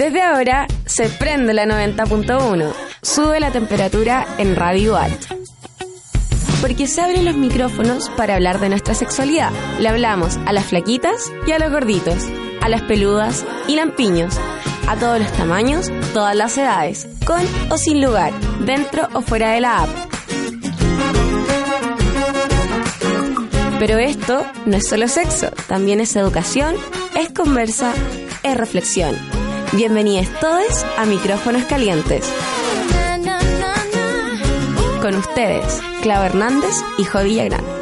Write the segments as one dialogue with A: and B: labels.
A: Desde ahora se prende la 90.1, sube la temperatura en Radio Alt. Porque se abren los micrófonos para hablar de nuestra sexualidad. Le hablamos a las flaquitas y a los gorditos, a las peludas y lampiños, a todos los tamaños, todas las edades, con o sin lugar, dentro o fuera de la app. Pero esto no es solo sexo, también es educación, es conversa, es reflexión. Bienvenidos todos a Micrófonos Calientes. Con ustedes, Clau Hernández y Jo Villagrán.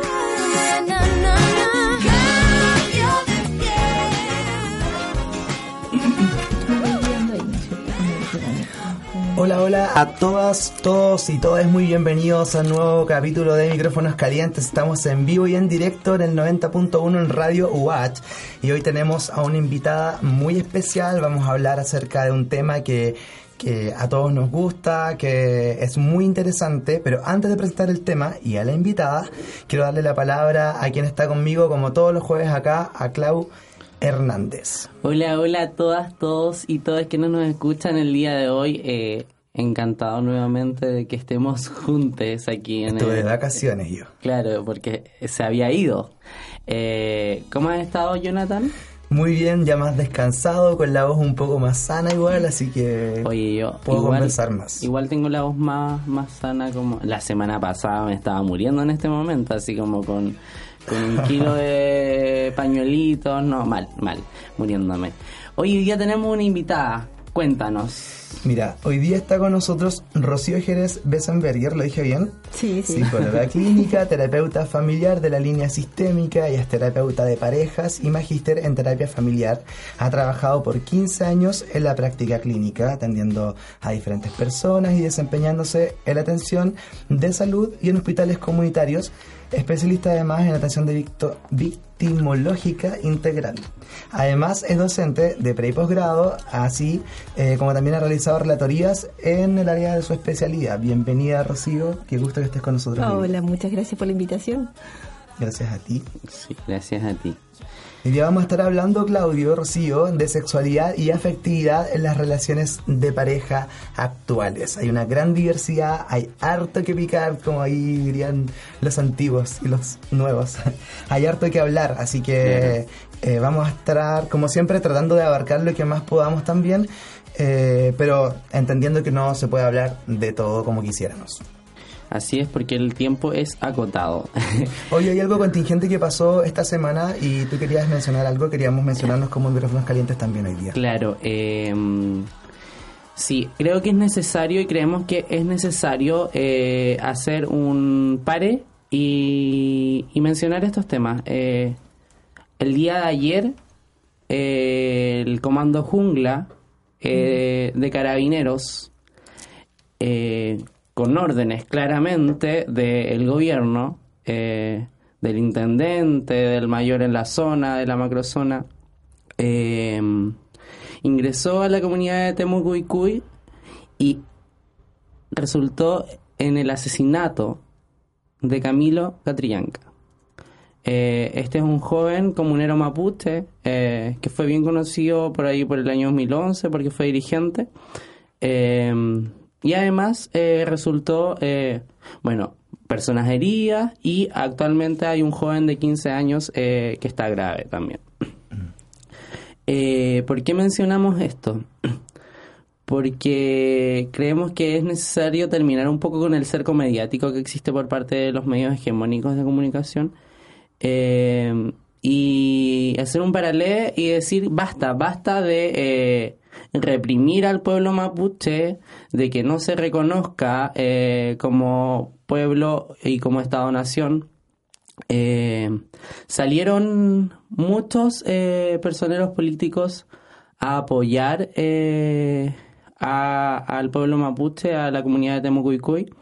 B: Hola, hola a todas, todos y todas, muy bienvenidos a un nuevo capítulo de Micrófonos Calientes. Estamos en vivo y en directo en el 90.1 en Radio Watch y hoy tenemos a una invitada muy especial. Vamos a hablar acerca de un tema que, que a todos nos gusta, que es muy interesante, pero antes de presentar el tema y a la invitada, quiero darle la palabra a quien está conmigo como todos los jueves acá, a Clau. Hernández.
C: Hola, hola a todas, todos y todas que no nos escuchan el día de hoy. Eh, encantado nuevamente de que estemos juntos aquí en
B: Estuve de vacaciones yo.
C: Claro, porque se había ido. Eh, ¿Cómo has estado, Jonathan?
B: Muy bien, ya más descansado, con la voz un poco más sana igual, así que
C: Oye, yo
B: puedo
C: igual,
B: conversar más.
C: Igual tengo la voz más, más sana como... La semana pasada me estaba muriendo en este momento, así como con, con un kilo de pañuelitos, no, mal, mal, muriéndome. Hoy día tenemos una invitada, cuéntanos.
B: Mira, hoy día está con nosotros Rocío Jerez Bessenberger, ¿lo dije bien?
D: Sí, sí.
B: Psicóloga clínica, terapeuta familiar de la línea sistémica, y es terapeuta de parejas y magíster en terapia familiar. Ha trabajado por 15 años en la práctica clínica, atendiendo a diferentes personas y desempeñándose en la atención de salud y en hospitales comunitarios especialista además en atención de victo- victimológica integral. Además es docente de pre y posgrado, así eh, como también ha realizado relatorías en el área de su especialidad. Bienvenida Rocío, qué gusto que estés con nosotros. hoy.
D: Hola, muchas gracias por la invitación.
B: Gracias a ti.
C: Sí, gracias a ti.
B: Hoy día vamos a estar hablando, Claudio, Rocío, de sexualidad y afectividad en las relaciones de pareja actuales. Hay una gran diversidad, hay harto que picar, como ahí dirían los antiguos y los nuevos. hay harto que hablar, así que eh, vamos a estar, como siempre, tratando de abarcar lo que más podamos también, eh, pero entendiendo que no se puede hablar de todo como quisiéramos.
C: Así es porque el tiempo es acotado.
B: Hoy hay algo contingente que pasó esta semana y tú querías mencionar algo, queríamos mencionarnos como micrófonos calientes también hoy día.
C: Claro, eh, sí, creo que es necesario y creemos que es necesario eh, hacer un pare y, y mencionar estos temas. Eh, el día de ayer, eh, el Comando Jungla eh, de Carabineros, eh, con órdenes claramente del gobierno, eh, del intendente, del mayor en la zona, de la macrozona, eh, ingresó a la comunidad de Temucuicuy y resultó en el asesinato de Camilo Catrillanca. Eh, este es un joven comunero mapuche eh, que fue bien conocido por ahí por el año 2011 porque fue dirigente. Y además eh, resultó, eh, bueno, personas heridas y actualmente hay un joven de 15 años eh, que está grave también. Eh, ¿Por qué mencionamos esto? Porque creemos que es necesario terminar un poco con el cerco mediático que existe por parte de los medios hegemónicos de comunicación eh, y hacer un paralelo y decir basta, basta de reprimir al pueblo mapuche, de que no se reconozca eh, como pueblo y como Estado-nación. Eh, salieron muchos eh, personeros políticos a apoyar al pueblo mapuche, a la comunidad de Temucuicuy,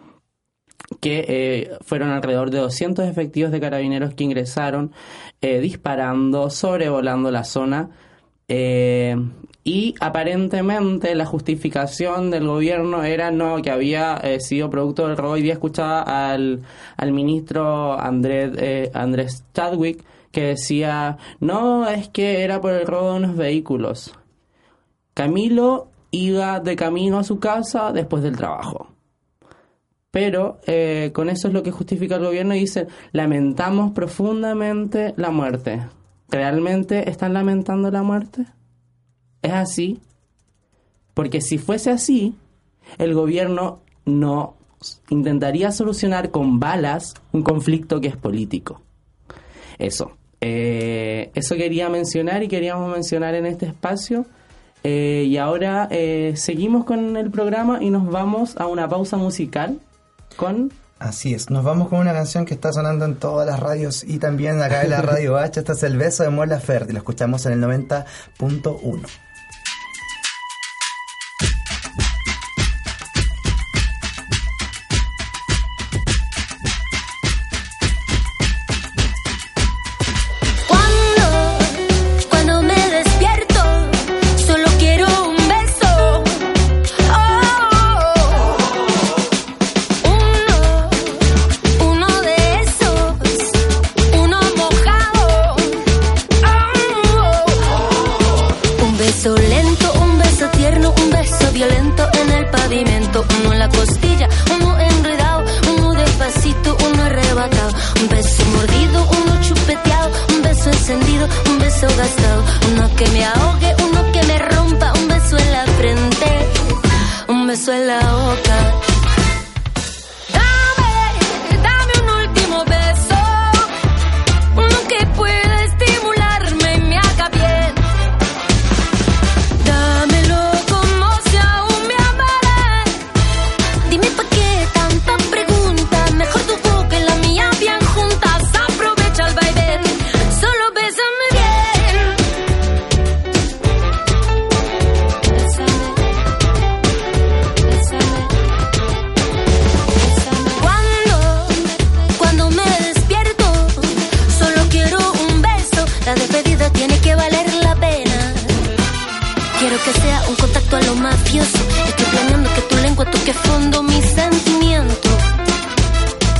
C: que fueron alrededor de 200 efectivos de carabineros que ingresaron disparando, sobrevolando la zona. Eh, y aparentemente la justificación del gobierno era no que había eh, sido producto del robo. Hoy día escuchaba al, al ministro Andrés, eh, Andrés Chadwick que decía, no, es que era por el robo de unos vehículos. Camilo iba de camino a su casa después del trabajo. Pero eh, con eso es lo que justifica el gobierno y dice, lamentamos profundamente la muerte. ¿Realmente están lamentando la muerte? ¿Es así? Porque si fuese así, el gobierno no intentaría solucionar con balas un conflicto que es político. Eso. Eh, eso quería mencionar y queríamos mencionar en este espacio. Eh, y ahora eh, seguimos con el programa y nos vamos a una pausa musical con...
E: Así es, nos vamos con una canción que está sonando en todas las radios y también acá en la radio H. Este es El Beso de Mola y lo escuchamos en el 90.1.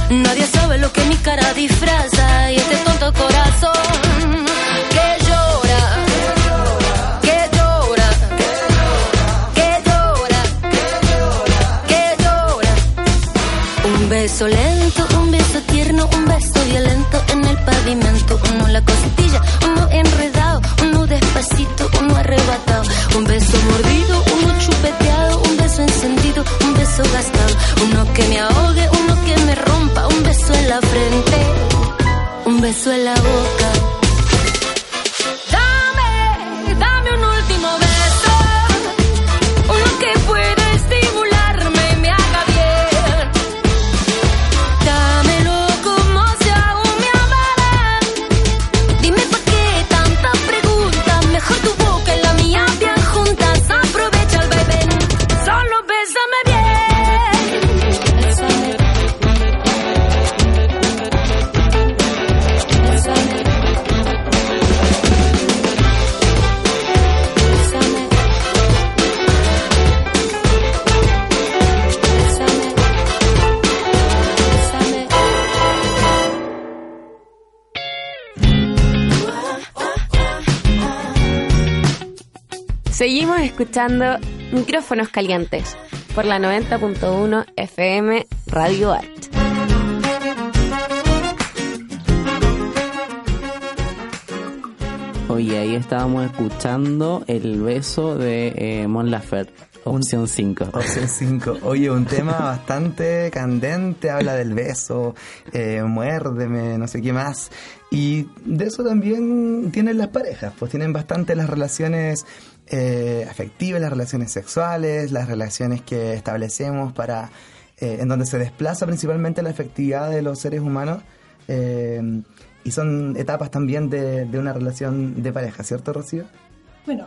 E: Nadie sabe lo que mi cara disfraza y este tonto corazón que llora. Un beso lento, un beso tierno, un beso violento en el pavimento. Uno en la costilla, uno enredado, uno despacito, uno arrebatado. Un beso mordido, uno chupeteado, un beso encendido, un beso gastado. Uno que me ahogue, uno un beso en la frente, un beso en la boca.
A: Escuchando Micrófonos Calientes por la 90.1 FM Radio Art.
C: Oye, ahí estábamos escuchando el beso de eh, Mon Laferte. Opción 5.
E: Opción 5. Oye, un tema bastante candente, habla del beso, eh, muérdeme, no sé qué más. Y de eso también tienen las parejas, pues tienen bastante las relaciones eh, afectivas, las relaciones sexuales, las relaciones que establecemos para eh, en donde se desplaza principalmente la afectividad de los seres humanos eh, y son etapas también de, una relación de pareja, ¿cierto, Rocío?
D: Bueno,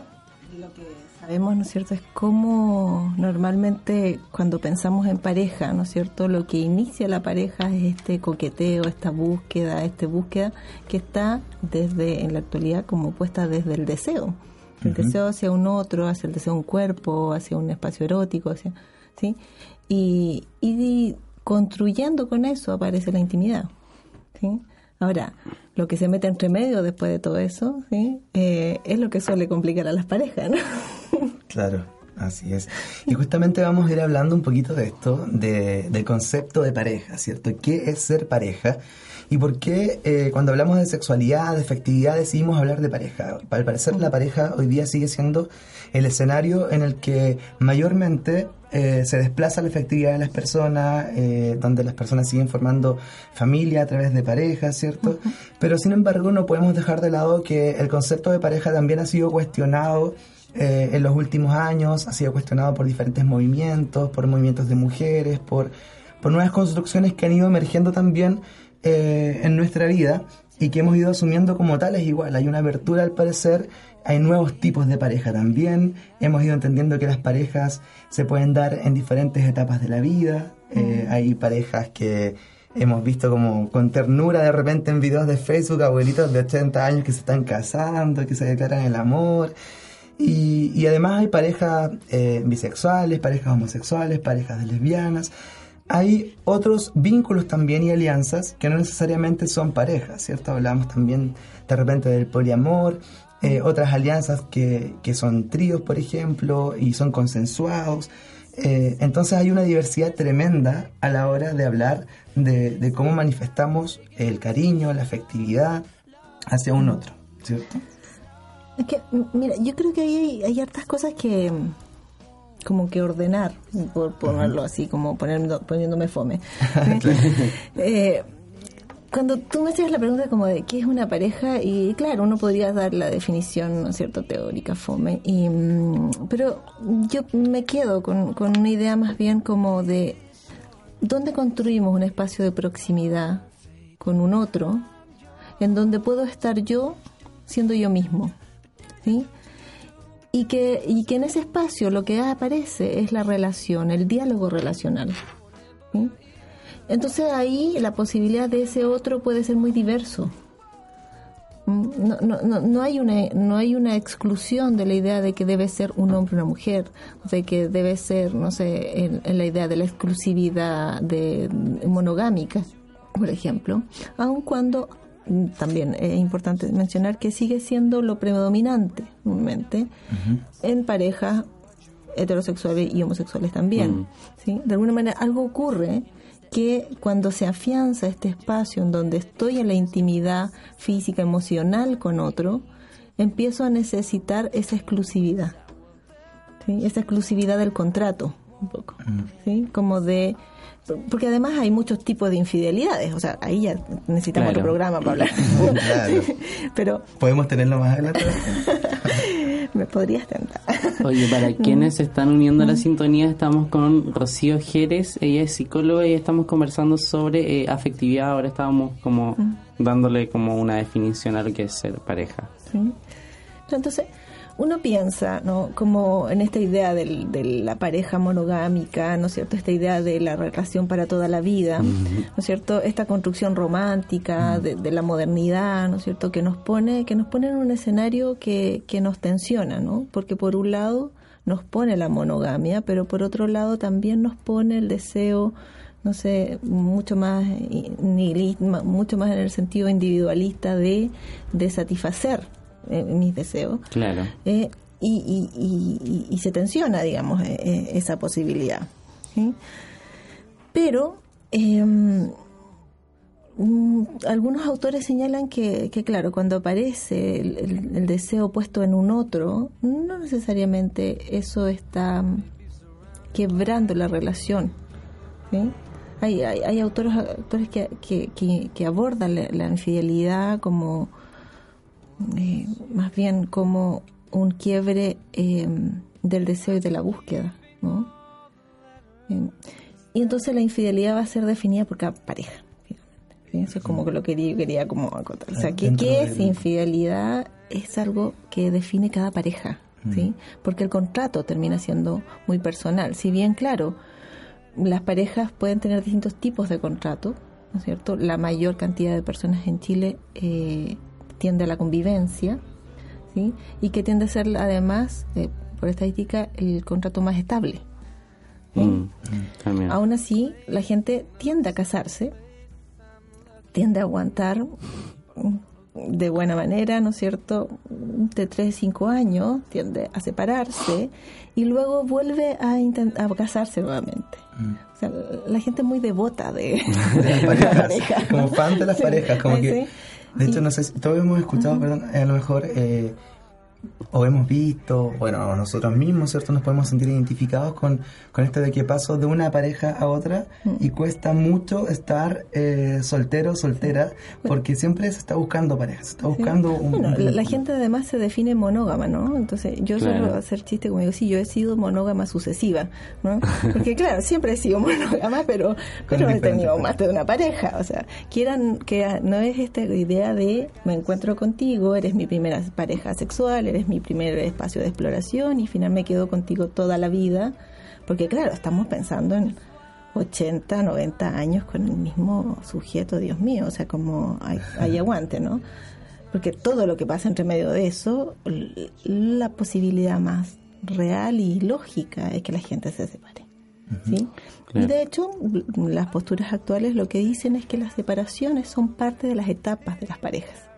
D: lo que sabemos, ¿no es cierto?, es cómo normalmente cuando pensamos en pareja, ¿no es cierto?, lo que inicia la pareja es este coqueteo, esta búsqueda, este búsqueda que está desde, en la actualidad, como puesta desde el deseo el deseo hacia un otro, hacia el deseo de un cuerpo, hacia un espacio erótico, hacia, ¿sí? Y, y construyendo con eso aparece la intimidad, ¿sí? Ahora, lo que se mete entre medio después de todo eso, ¿sí? Eh, es lo que suele complicar a las parejas, ¿no?
B: Claro, así es. Y justamente vamos a ir hablando un poquito de esto, de, del concepto de pareja, ¿cierto? ¿Qué es ser pareja? ¿Y por qué eh, cuando hablamos de sexualidad, de efectividad, decidimos hablar de pareja? Al parecer la pareja hoy día sigue siendo el escenario en el que mayormente eh, se desplaza la efectividad de las personas, eh, donde las personas siguen formando familia a través de parejas, ¿cierto? Pero sin embargo no podemos dejar de lado que el concepto de pareja también ha sido cuestionado en los últimos años, ha sido cuestionado por diferentes movimientos, por movimientos de mujeres, por, por nuevas construcciones que han ido emergiendo también eh, en nuestra vida y que hemos ido asumiendo como tales igual. Hay una apertura al parecer, hay nuevos tipos de pareja también, hemos ido entendiendo que las parejas se pueden dar en diferentes etapas de la vida, eh, hay parejas que hemos visto como con ternura de repente en videos de Facebook, abuelitos de 80 años que se están casando, que se declaran el amor. Y, además hay parejas eh, bisexuales, parejas homosexuales, parejas de lesbianas hay otros vínculos también y alianzas que no necesariamente son parejas, ¿cierto? Hablamos también de repente del poliamor, eh, otras alianzas que, que, son tríos, por ejemplo, y son consensuados. Eh, entonces hay una diversidad tremenda a la hora de hablar de, de, cómo manifestamos el cariño, la afectividad hacia un otro, ¿cierto?
D: Es que, mira, yo creo que hay, hay hartas cosas que, como que ordenar, por ponerlo así, como poniendo, poniéndome fome. eh, cuando tú me hacías la pregunta como de qué es una pareja, y claro, uno podría dar la definición, ¿no es cierto?, teórica, fome, y, mm, pero yo me quedo con, con una idea más bien como de dónde construimos un espacio de proximidad con un otro, en donde puedo estar yo siendo yo mismo, y que, y que en ese espacio lo que aparece es la relación, el diálogo relacional. Entonces ahí la posibilidad de ese otro puede ser muy diverso. ¿Mm? No, no, no, no, hay una, no hay una exclusión de la idea de que debe ser un hombre o una mujer, de que debe ser, no sé, en, la idea de la exclusividad de, monogámica, por ejemplo, aun cuando también es importante mencionar que sigue siendo lo predominante en parejas heterosexuales y homosexuales también. ¿sí? De alguna manera algo ocurre que cuando se afianza este espacio en donde estoy en la intimidad física, emocional con otro, empiezo a necesitar esa exclusividad, ¿sí? esa exclusividad del contrato, un poco, ¿sí? como de porque además hay muchos tipos de infidelidades, o sea, ahí ya necesitamos otro programa para hablar. Pero
B: podemos tenerlo más adelante.
D: Me podrías tentar.
C: Oye, para quienes se están uniendo a la sintonía, estamos con Rocío Jerez, ella es psicóloga y estamos conversando sobre eh, afectividad. Ahora estábamos como dándole como una definición a lo que es ser pareja.
D: Entonces, uno piensa, ¿no? Como en esta idea del, de la pareja monogámica, ¿no es cierto? Esta idea de la relación para toda la vida, ¿no es cierto? Esta construcción romántica de, la modernidad, ¿no es cierto? Que nos pone, que nos pone en un escenario que, que nos tensiona, ¿no? Porque por un lado nos pone la monogamia, pero por otro lado también nos pone el deseo no sé, mucho más mucho más en el sentido individualista de, de satisfacer eh, mis deseos.
C: Claro.
D: Eh, y, y, y, se tensiona, digamos, eh, esa posibilidad. Pero em, mm, algunos autores señalan que, que, claro, cuando aparece el, deseo puesto en un otro, no necesariamente eso está quebrando la relación. Hay, hay, hay, autores, autores que, que, que, abordan la infidelidad como eh, más bien como un quiebre em, del deseo y de la búsqueda, ¿no? Y entonces la infidelidad va a ser definida por cada pareja. Eso es como que lo que yo quería como acotar. O sea, ¿qué, ¿qué es infidelidad? Es algo que define cada pareja, ¿sí? Porque el contrato termina siendo muy personal. Si bien, claro, las parejas pueden tener distintos tipos de contrato, ¿no es cierto? La mayor cantidad de personas en Chile eh, tiende a la convivencia, ¿sí? y que tiende a ser además, eh, por estadística, el contrato más estable. Mm, Aún así, la gente tiende a casarse, tiende a aguantar de buena manera, ¿no es cierto? de 3, 5 años, tiende a separarse y luego vuelve a, intentar casarse nuevamente. Mm. O sea, la gente es muy devota de,
B: las parejas, como fan de las parejas, como que... De hecho, no sé si todos hemos escuchado, perdón, a lo mejor... Eh, o hemos visto, bueno, nosotros mismos, ¿cierto? Nos podemos sentir identificados con, con esto de que paso de una pareja a otra y mm. cuesta mucho estar eh, soltero, soltera, porque siempre se está buscando pareja, se está buscando un...
D: Bueno, la, gente además se define monógama, ¿no? Entonces yo suelo hacer chiste como digo, sí, yo he sido monógama sucesiva, ¿no? Porque claro, siempre he sido monógama, pero, pero he tenido más de una pareja, o sea, quieran que no es esta idea de me encuentro contigo, eres mi primera pareja sexual, eres mi primer espacio de exploración y final me quedo contigo toda la vida, porque claro, estamos pensando en 80, 90 años con el mismo sujeto, Dios mío, o sea, como hay, aguante, ¿no? Porque todo lo que pasa entre medio de eso, la posibilidad más real y lógica es que la gente se separe. ¿sí? Y de hecho, las posturas actuales lo que dicen es que las separaciones son parte de las etapas de las parejas.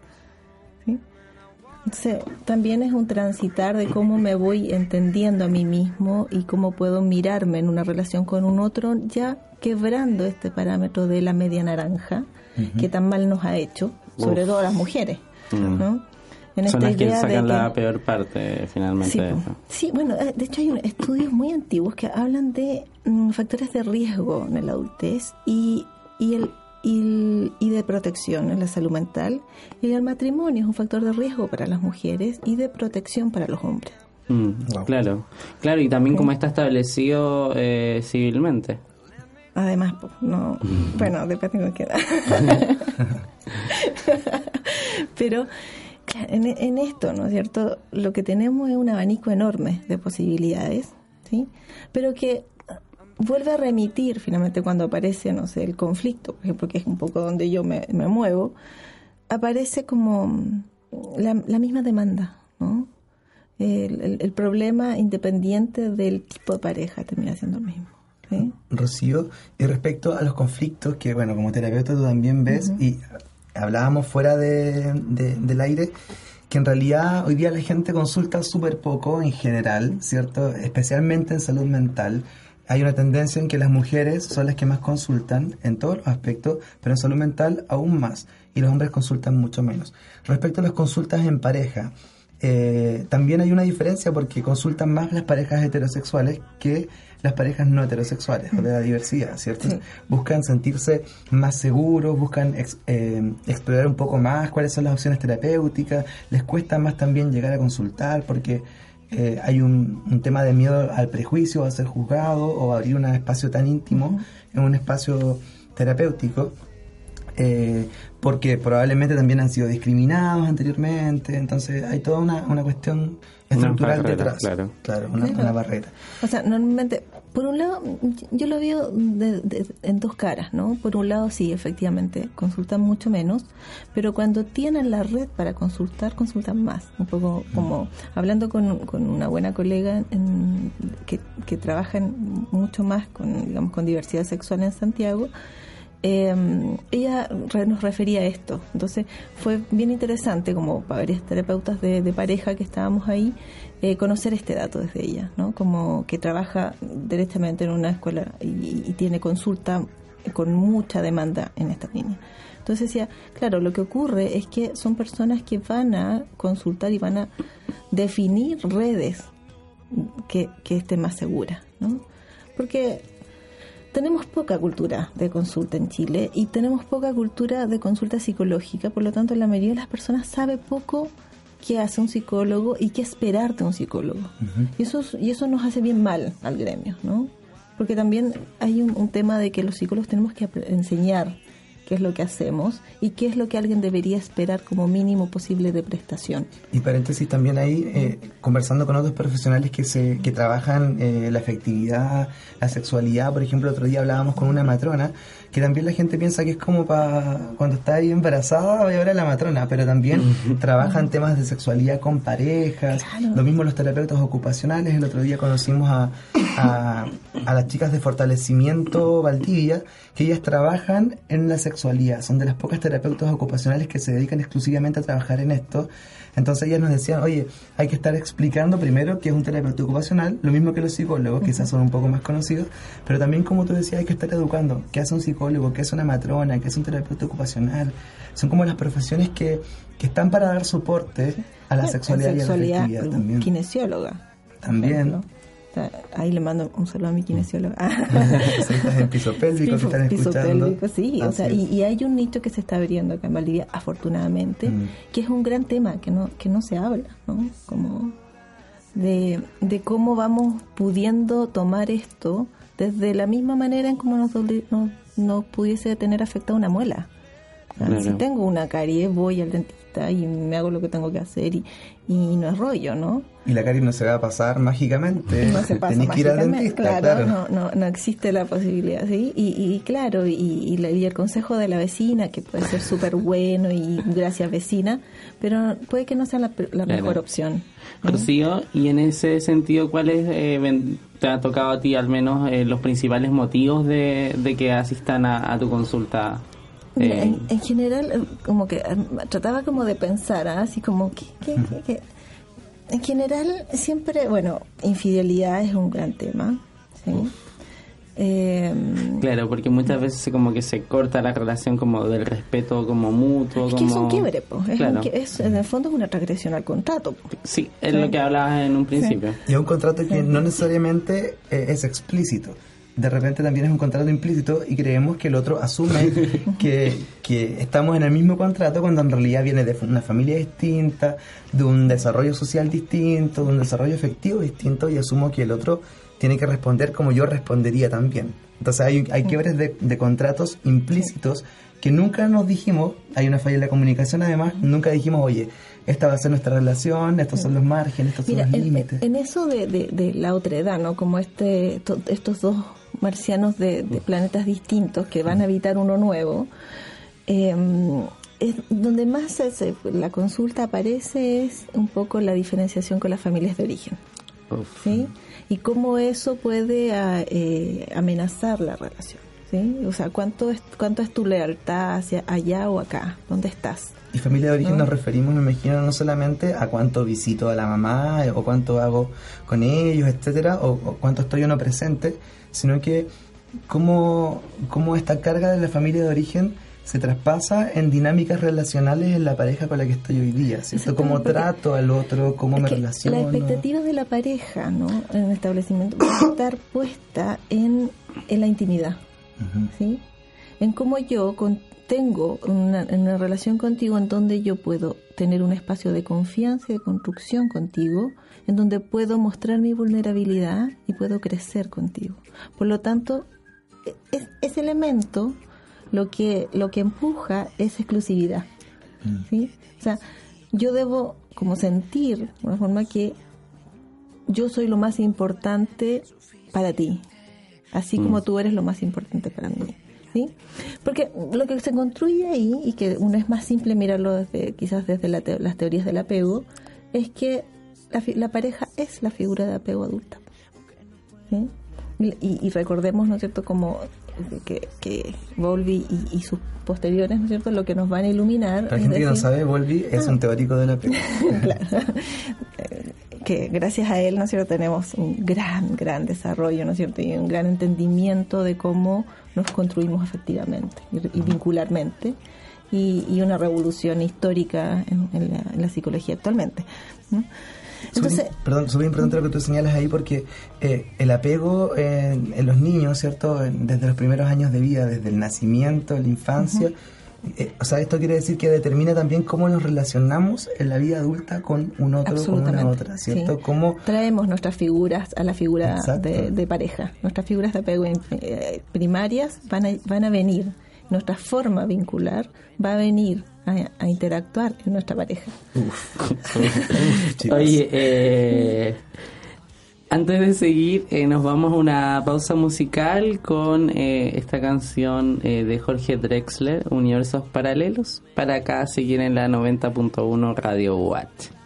D: También es un transitar de cómo me voy entendiendo a mí mismo y cómo puedo mirarme en una relación con un otro, ya quebrando este parámetro de la media naranja, que tan mal nos ha hecho, sobre todo a las mujeres. Mm. ¿no?
C: En Son las que sacan la peor parte, finalmente.
D: Sí, bueno, eh, de hecho hay estudios muy antiguos que hablan de mm, factores de riesgo en la adultez y, y el y, de protección en la salud mental. Y el matrimonio es un factor de riesgo para las mujeres y de protección para los hombres.
C: Mm, claro, claro, y también como está establecido eh, civilmente.
D: Además, no, bueno, depende de qué edad. Pero en, en, esto, ¿no es cierto? Lo que tenemos es un abanico enorme de posibilidades, ¿sí? Pero que vuelve a remitir finalmente cuando aparece, no sé, el conflicto, por ejemplo, que es un poco donde yo me, muevo, aparece como la, misma demanda, ¿no? El, problema independiente del tipo de pareja termina siendo el mismo.
B: Rocío, y respecto a los conflictos que, bueno, como terapeuta tú también ves, y hablábamos fuera de, del aire, que en realidad hoy día la gente consulta súper poco en general, ¿cierto? Especialmente en salud mental hay una tendencia en que las mujeres son las que más consultan en todos los aspectos, pero en salud mental aún más, y los hombres consultan mucho menos. Respecto a las consultas en pareja, eh, también hay una diferencia porque consultan más las parejas heterosexuales que las parejas no heterosexuales o de la diversidad, ¿cierto? Buscan sentirse más seguros, buscan eh, explorar un poco más cuáles son las opciones terapéuticas, les cuesta más también llegar a consultar porque eh, hay un, tema de miedo al prejuicio, a ser juzgado o a abrir un espacio tan íntimo en un espacio terapéutico, eh, porque probablemente también han sido discriminados anteriormente, entonces hay toda una, una cuestión estructural detrás. Claro, claro una, barrera.
D: O sea, normalmente, por un lado, yo lo veo en dos caras, ¿no? Por un lado, sí, efectivamente, consultan mucho menos, pero cuando tienen la red para consultar, consultan más. Un poco como hablando con, con una buena colega que, que trabaja mucho más con, digamos, con diversidad sexual en Santiago, eh, ella nos refería a esto. Entonces fue bien interesante, como para varias terapeutas de, pareja que estábamos ahí, eh, conocer este dato desde ella, ¿no? Como que trabaja directamente en una escuela y, tiene consulta con mucha demanda en esta línea. Entonces decía, claro, lo que ocurre es que son personas que van a consultar y van a definir redes que, que estén más seguras, ¿no? Porque tenemos poca cultura de consulta en Chile y tenemos poca cultura de consulta psicológica, por lo tanto la mayoría de las personas sabe poco qué hace un psicólogo y qué esperar de un psicólogo. y, eso, y eso nos hace bien mal al gremio, ¿no? Porque también hay un tema de que los psicólogos tenemos que enseñar qué es lo que hacemos y qué es lo que alguien debería esperar como mínimo posible de prestación.
B: Y paréntesis también ahí, eh, conversando con otros profesionales que, se, que trabajan eh, la efectividad, la sexualidad, por ejemplo, otro día hablábamos con una matrona, que también la gente piensa que es como para cuando está ahí embarazada, vaya a ver a la matrona, pero también trabajan temas de sexualidad con parejas, lo mismo los terapeutas ocupacionales, el otro día conocimos a, a, a las chicas de fortalecimiento Valdivia, que ellas trabajan en la sexualidad. Son de las pocas terapeutas ocupacionales que se dedican exclusivamente a trabajar en esto. Entonces ellas nos decían, oye, hay que estar explicando primero qué es un terapeuta ocupacional, lo mismo que los psicólogos, quizás son un poco más conocidos, pero también, como tú decías, hay que estar educando qué hace un psicólogo, qué es una matrona, qué es un terapeuta ocupacional. Son como las profesiones que, que están para dar soporte a la sexualidad, y a la afectividad también.
D: Kinesióloga.
B: También.
D: Ahí le mando un saludo a mi kinesióloga.
B: estás en piso pélvico, piso, están piso Pélvico,
D: sí, o sea, y, hay un nicho que se está abriendo acá en Valdivia, afortunadamente, mm. que es un gran tema que no, que no se habla, ¿no? Como de, de cómo vamos pudiendo tomar esto desde la misma manera en cómo nos, nos, nos pudiese tener afectada una muela. Si tengo una caries, voy al dentista y me hago lo que tengo que hacer y, y no es rollo, ¿no?
B: Y la caries no se va a pasar mágicamente.
D: No se pasa que ir al dentista, claro, No, no, no, existe la posibilidad, ¿sí? Y, y claro, y, y, el consejo de la vecina, que puede ser súper bueno y gracias vecina, pero puede que no sea la, mejor opción.
C: Rocío, y en ese sentido, ¿cuáles eh, te ha tocado a ti al menos eh, los principales motivos de, de que asistan a, a tu consulta?
D: Eh, en, general, eh, como que eh, trataba como de pensar, ¿ah? así como que, En general, siempre, bueno, infidelidad es un gran tema, ¿sí?
C: claro, porque muchas veces como que se corta la relación como del respeto como mutuo.
D: Es
C: que
D: es un quiebre, pues. en el fondo es una transgresión al contrato.
C: Sí, es lo que hablabas en un principio.
B: Y es un contrato que no necesariamente es explícito de repente también es un contrato implícito y creemos que el otro asume que, que, estamos en el mismo contrato cuando en realidad viene de una familia distinta, de un desarrollo social distinto, de un desarrollo efectivo distinto y asumo que el otro tiene que responder como yo respondería también. Entonces hay, hay quiebres de, de contratos implícitos que nunca nos dijimos, hay una falla en la comunicación además, nunca dijimos, oye, esta va a ser nuestra relación, estos son los márgenes, estos son los límites.
D: En, eso de, de, de, la otredad, ¿no? Como este, estos dos marcianos de, planetas distintos que van a habitar uno nuevo, em, es donde más la consulta aparece es un poco la diferenciación con las familias de origen. ¿sí? Y cómo eso puede ah, eh, amenazar la relación. ¿Sí? O sea, ¿cuánto es, ¿cuánto es tu lealtad hacia allá o acá? ¿Dónde estás?
B: Y familia de origen nos referimos, me imagino, no solamente a cuánto visito a la mamá o cuánto hago con ellos, etcétera, o, o cuánto estoy o no presente, sino que cómo, cómo esta carga de la familia de origen se traspasa en dinámicas relacionales en la pareja con la que estoy hoy día, ¿cierto? Cómo trato al otro, cómo me relaciono.
D: La expectativa de la pareja, ¿no? En el establecimiento va a estar puesta en, en la intimidad, ¿sí? En cómo yo tengo una, una relación contigo en donde yo puedo tener un espacio de confianza y de construcción contigo, en donde puedo mostrar mi vulnerabilidad y puedo crecer contigo. Por lo tanto, es, ese elemento lo que, lo que empuja es exclusividad. Mm. ¿sí? O sea, yo debo como sentir de una forma que yo soy lo más importante para ti, así como mm. tú eres lo más importante para mí. ¿Sí? Porque lo que se construye ahí, y que uno es más simple mirarlo desde, quizás desde las teorías del apego, es que la, pareja es la figura de apego adulta. Y, recordemos, ¿no es cierto?, como que, que Volvi y, sus posteriores, ¿no es cierto?, lo que nos van a iluminar.
B: La gente que no sabe, Volvi es un teórico del apego. claro.
D: que gracias a él, ¿no es cierto?, tenemos un gran, gran desarrollo, ¿no es cierto?, y un gran entendimiento de cómo nos construimos efectivamente y, vincularmente. Y, una revolución histórica en, la, psicología actualmente. ¿no?
B: Entonces, perdón, súper importante lo que tú señalas ahí porque eh, el apego en, los niños, ¿cierto? Desde los primeros años de vida, desde el nacimiento, la infancia, eh, o sea, esto quiere decir que determina también cómo nos relacionamos en la vida adulta con un otro, con una otra, ¿cierto? Cómo
D: traemos nuestras figuras a la figura de, pareja, nuestras figuras de apego eh, primarias van a, van a venir, nuestra forma vincular va a venir a, interactuar en nuestra pareja.
C: Oye, eh, antes de seguir, eh, nos vamos a una pausa musical con eh, esta canción de Jorge Drexler, Universos Paralelos, para acá seguir en la 90.1 Radio Watt.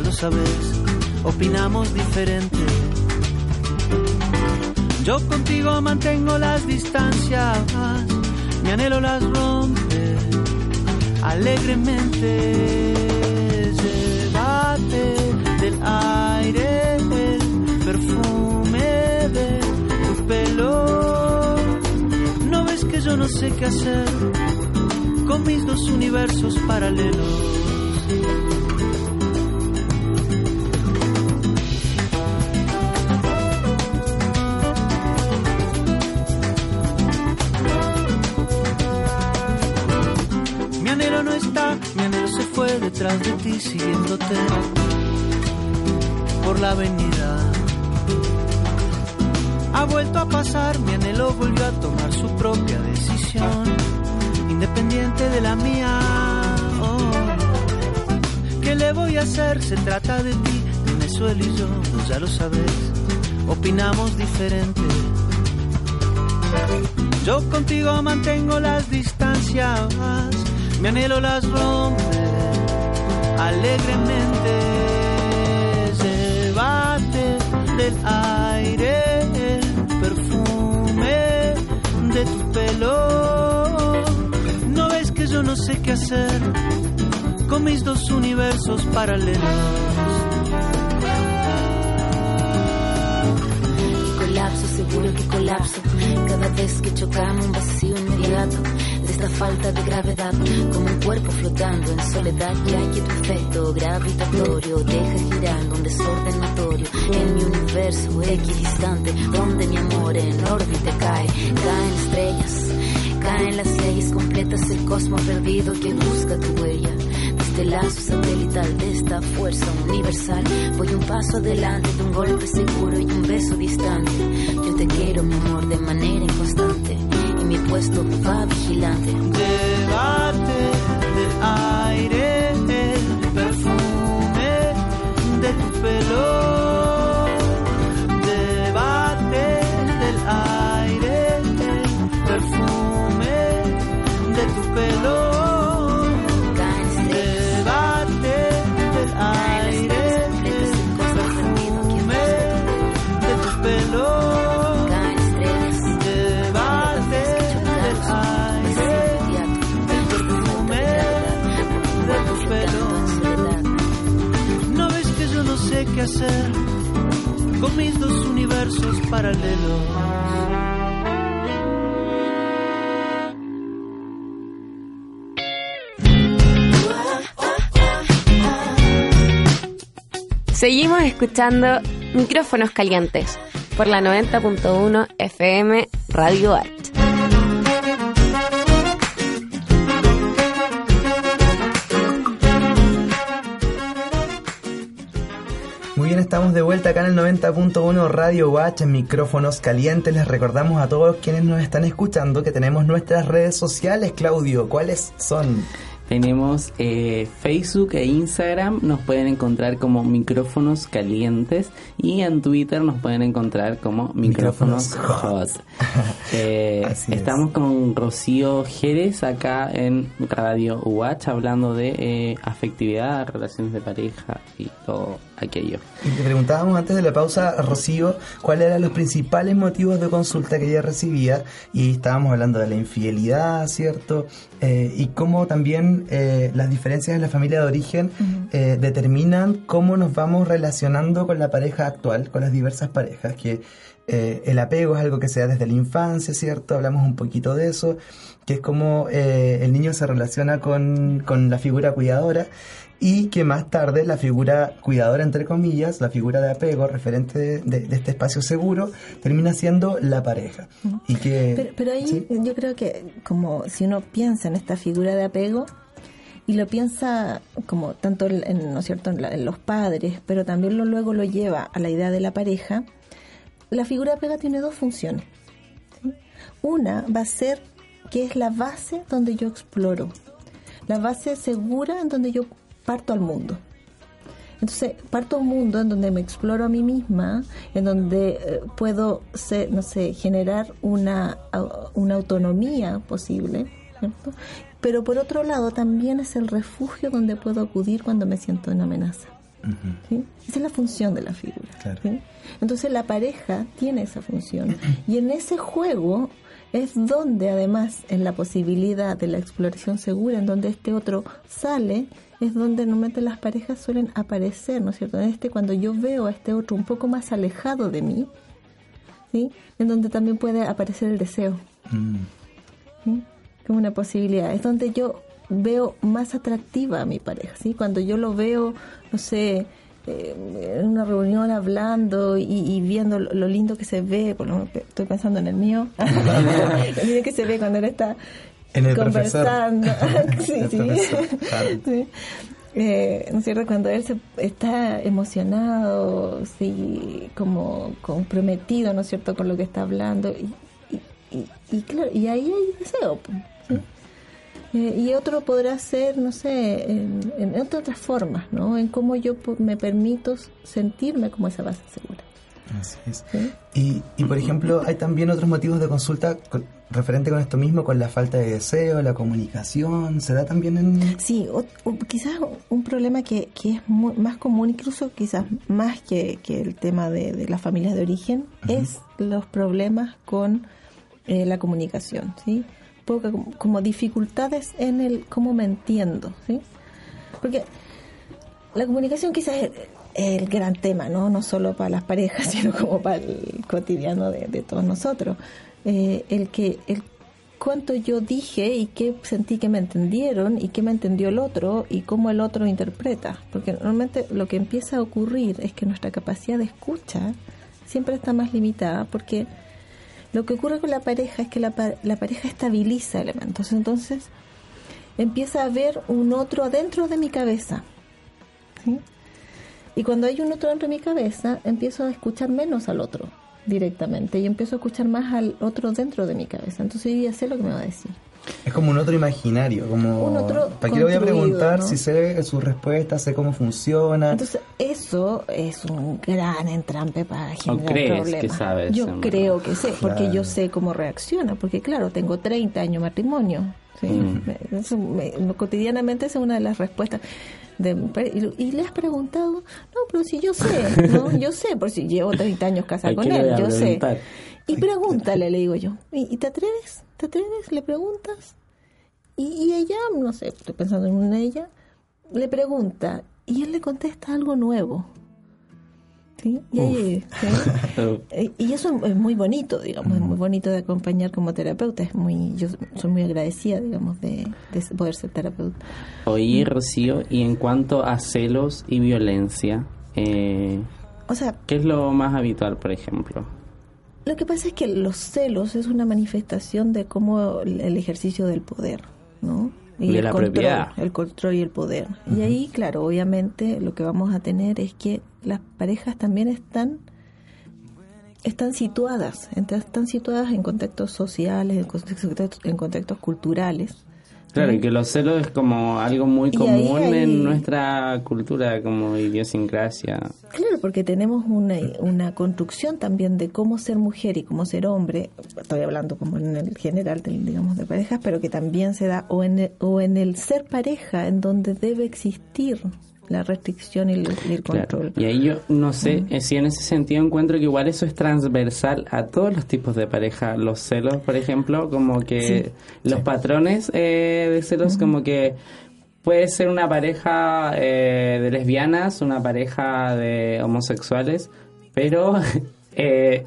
F: Lo sabes, opinamos diferente. Yo contigo mantengo las distancias, mi anhelo las rompe alegremente. Llévate del aire el perfume de tu pelo. No ves que yo no sé qué hacer con mis dos universos paralelos. De ti siguiéndote por la avenida. Ha vuelto a pasar, mi anhelo volvió a tomar su propia decisión, independiente de la mía. Oh. ¿Qué le voy a hacer? Se trata de ti, Venezuela y yo, pues ya lo sabes, opinamos diferente. Yo contigo mantengo las distancias, mi anhelo las rompe alegremente. Llévate del aire el perfume de tu pelo. No ves que yo no sé qué hacer con mis dos universos paralelos.
G: colapso, seguro que colapso. Cada vez que chocamos un vacío inmediato de esta falta de gravedad, como un cuerpo flotando en soledad, ya que tu efecto gravitatorio deja girando un desorden notorio en mi universo equidistante, donde mi amor en órbita cae, caen estrellas. Caen las leyes completas, el cosmos perdido que busca tu huella. Desde el lazo satelital de esta fuerza universal, voy un paso adelante de un golpe seguro y un beso distante. Yo te quiero, mi amor, de manera inconstante. Mi puesto va vigilante.
F: Llévate paralelos.
A: Seguimos escuchando Micrófonos Calientes por la 90.1 FM Radio Art.
B: Estamos de vuelta acá en el 90.1 Radio Watch en micrófonos calientes. Les recordamos a todos quienes nos están escuchando que tenemos nuestras redes sociales, Claudio. ¿Cuáles son?
C: Tenemos eh, Facebook e Instagram, nos pueden encontrar como micrófonos calientes y en Twitter nos pueden encontrar como micrófonos
B: Micrófonos
C: hot. Eh,
B: es.
C: estamos con Rocío Jerez acá en Radio Watch hablando de eh, afectividad, relaciones de pareja y todo aquello.
B: Y te preguntábamos antes de la pausa, Rocío, cuáles eran los principales motivos de consulta que ella recibía y estábamos hablando de la infidelidad, ¿cierto? Eh, y cómo también eh, las diferencias en la familia de origen eh, determinan cómo nos vamos relacionando con la pareja actual, con las diversas parejas, que eh, el apego es algo que se da desde la infancia, ¿cierto? Hablamos un poquito de eso, que es como eh, el niño se relaciona con, con la figura cuidadora y que más tarde la figura cuidadora, entre comillas, la figura de apego referente de, de- de este espacio seguro, termina siendo la pareja. Y que,
D: Pero, pero ahí
B: ¿sí?
D: yo creo que como si uno piensa en esta figura de apego y lo piensa como tanto en, en, ¿no es cierto? en, la- en los padres, pero también lo, luego lo lleva a la idea de la pareja, la figura de apego tiene dos funciones. ¿sí? Una va a ser que es la base donde yo exploro, la base segura en donde yo parto al mundo. Entonces, parto a un mundo en donde me exploro a mí misma, en donde eh, puedo, no sé, generar una, una autonomía posible, ¿cierto? Pero por otro lado, también es el refugio donde puedo acudir cuando me siento en amenaza. ¿sí? Esa es la función de la figura. ¿sí? Entonces la pareja tiene esa función. Y en ese juego es donde además en la posibilidad de la exploración segura, en donde este otro sale, es donde normalmente las parejas suelen aparecer, ¿no es cierto? En este, cuando yo veo a este otro un poco más alejado de mí, ¿sí? En donde también puede aparecer el deseo. Mm. ¿sí? Como una posibilidad. Es donde yo veo más atractiva a mi pareja, ¿sí? Cuando yo lo veo, no sé, en una reunión hablando y, viendo lo, lindo que se ve, por lo estoy pensando en el mío, lo lindo que se ve cuando él está conversando. sí, sí. Eh, ¿No es cierto? Cuando él se, está emocionado, sí, como comprometido, ¿no es cierto?, con lo que está hablando. Y, y, claro, y ahí hay deseo. ¿sí? Eh, y otro podrá ser, no sé, en, en, otras formas, ¿no? En cómo yo me permito sentirme como esa base segura.
B: Así es. Y, y, por ejemplo, hay también otros motivos de consulta referente con esto mismo, con la falta de deseo, la comunicación, ¿se da también en...?
D: Sí, o, quizás un problema que, que es más común, incluso quizás más que, que el tema de, de las familias de origen, es los problemas con eh, la comunicación, ¿sí? Como, dificultades en el cómo me entiendo, ¿sí? Porque la comunicación quizás es el gran tema, ¿no? No solo para las parejas, sino como para el cotidiano de, todos nosotros. Eh, el que el cuánto yo dije y qué sentí que me entendieron y qué me entendió el otro y cómo el otro interpreta. Porque normalmente lo que empieza a ocurrir es que nuestra capacidad de escucha siempre está más limitada porque lo que ocurre con la pareja es que la, la pareja estabiliza elementos, entonces empieza a haber un otro adentro de mi cabeza. Y cuando hay un otro dentro de mi cabeza, empiezo a escuchar menos al otro directamente y empiezo a escuchar más al otro dentro de mi cabeza. Entonces yo ya sé lo que me va a decir.
B: Es como un otro imaginario, como...
D: Un otro
B: ¿Para qué le voy a preguntar si sé su respuesta, sé cómo funciona?
D: Entonces, eso es un gran entrampe para generar
C: crees
D: problemas.
C: Que sabes,
D: yo creo que sé, porque yo sé cómo reacciona, porque claro, tengo 30 años de matrimonio. ¿sí? Mm. cotidianamente esa es una de las respuestas. De, y, le has preguntado, no, pero si yo sé, ¿no? yo sé, por si llevo 30 años casada con él, yo sé. Y pregúntale, le digo yo, ¿y, te atreves? ¿Te atreves? Le preguntas. Y, ella, no sé, estoy pensando en una de ella, le pregunta y él le contesta algo nuevo. ¿Sí? Y, eh, y, eso es muy bonito, digamos, es muy bonito de acompañar como terapeuta. Es muy, yo soy muy agradecida, digamos, de, poder ser terapeuta.
C: Oye, Rocío, y en cuanto a celos y violencia, eh,
D: o sea,
C: ¿qué es lo más habitual, por ejemplo?
D: Lo que pasa es que los celos es una manifestación de cómo el ejercicio del poder, ¿no?
C: Y el
D: la
C: control,
D: el control y el poder. Y ahí, claro, obviamente lo que vamos a tener es que las parejas también están están situadas, están situadas en contextos sociales, en contextos, en contextos culturales,
C: Claro, y que los celos es como algo muy común en nuestra cultura, como idiosincrasia.
D: Claro, porque tenemos una, una construcción también de cómo ser mujer y cómo ser hombre, estoy hablando como en el general, de, digamos, de parejas, pero que también se da o en, o en el ser pareja, en donde debe existir la restricción y el, control.
C: Y ahí yo no sé eh, si en ese sentido encuentro que igual eso es transversal a todos los tipos de pareja. Los celos, por ejemplo, como que los patrones eh, de celos, como que puede ser una pareja eh, de lesbianas, una pareja de homosexuales, pero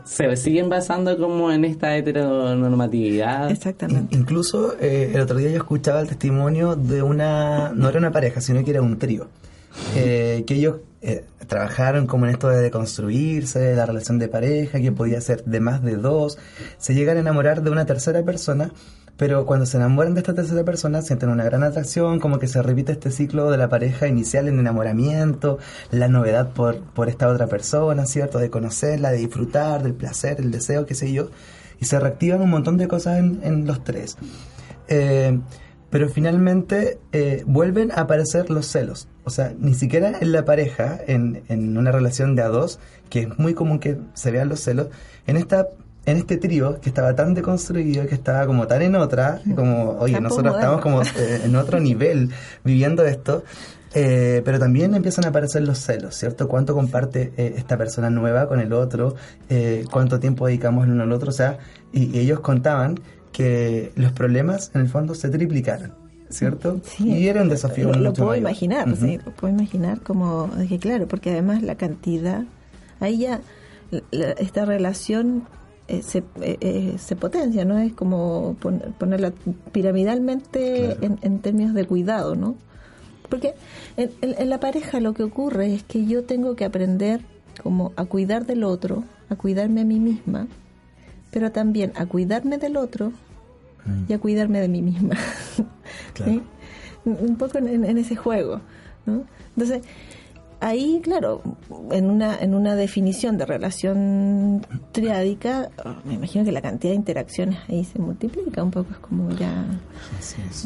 C: se siguen basando como en esta heteronormatividad.
D: Exactamente.
B: incluso el otro día yo escuchaba el testimonio de una, no era una pareja, sino que era un trío. Eh, que ellos eh, trabajaron como en esto de construirse, la relación de pareja, que podía ser de más de dos, se llegan a enamorar de una tercera persona, pero cuando se enamoran de esta tercera persona sienten una gran atracción, como que se repite este ciclo de la pareja inicial en enamoramiento, la novedad por, por esta otra persona, ¿cierto? De conocerla, de disfrutar, del placer, el deseo, qué sé yo, y se reactivan un montón de cosas en, los tres. Eh, pero finalmente vuelven a aparecer los celos. O sea, ni siquiera en la pareja, en, en una relación de a dos, que es muy común que se vean los celos, en esta en este trío que estaba tan deconstruido, que estaba como tan en otra, como, oye, nosotros estamos como eh, en otro nivel viviendo esto, eh, pero también empiezan a aparecer los celos, ¿cierto? ¿Cuánto comparte eh, esta persona nueva con el otro? Eh, ¿Cuánto tiempo dedicamos el uno al otro? O sea, y, y ellos contaban que los problemas en el fondo se triplicaron, ¿cierto?
D: Sí,
B: y era un desafío
D: Lo, lo puedo
B: mayor.
D: imaginar, sí, lo puedo imaginar como, es que claro, porque además la cantidad, ahí ya la- esta relación eh, se, eh, eh, se potencia, ¿no? Es como pon- ponerla piramidalmente
B: Claro.
D: en, en términos de cuidado, ¿no? Porque en, en- en la pareja lo que ocurre es que yo tengo que aprender como a cuidar del otro, a cuidarme a mí misma, pero también a cuidarme del otro
B: Mm.
D: y a cuidarme de mí misma.
B: Claro.
D: ¿Sí? Un poco en, en ese juego. ¿no? Entonces, ahí, claro, en una, en una definición de relación triádica, me imagino que la cantidad de interacciones ahí se multiplica un poco, es como ya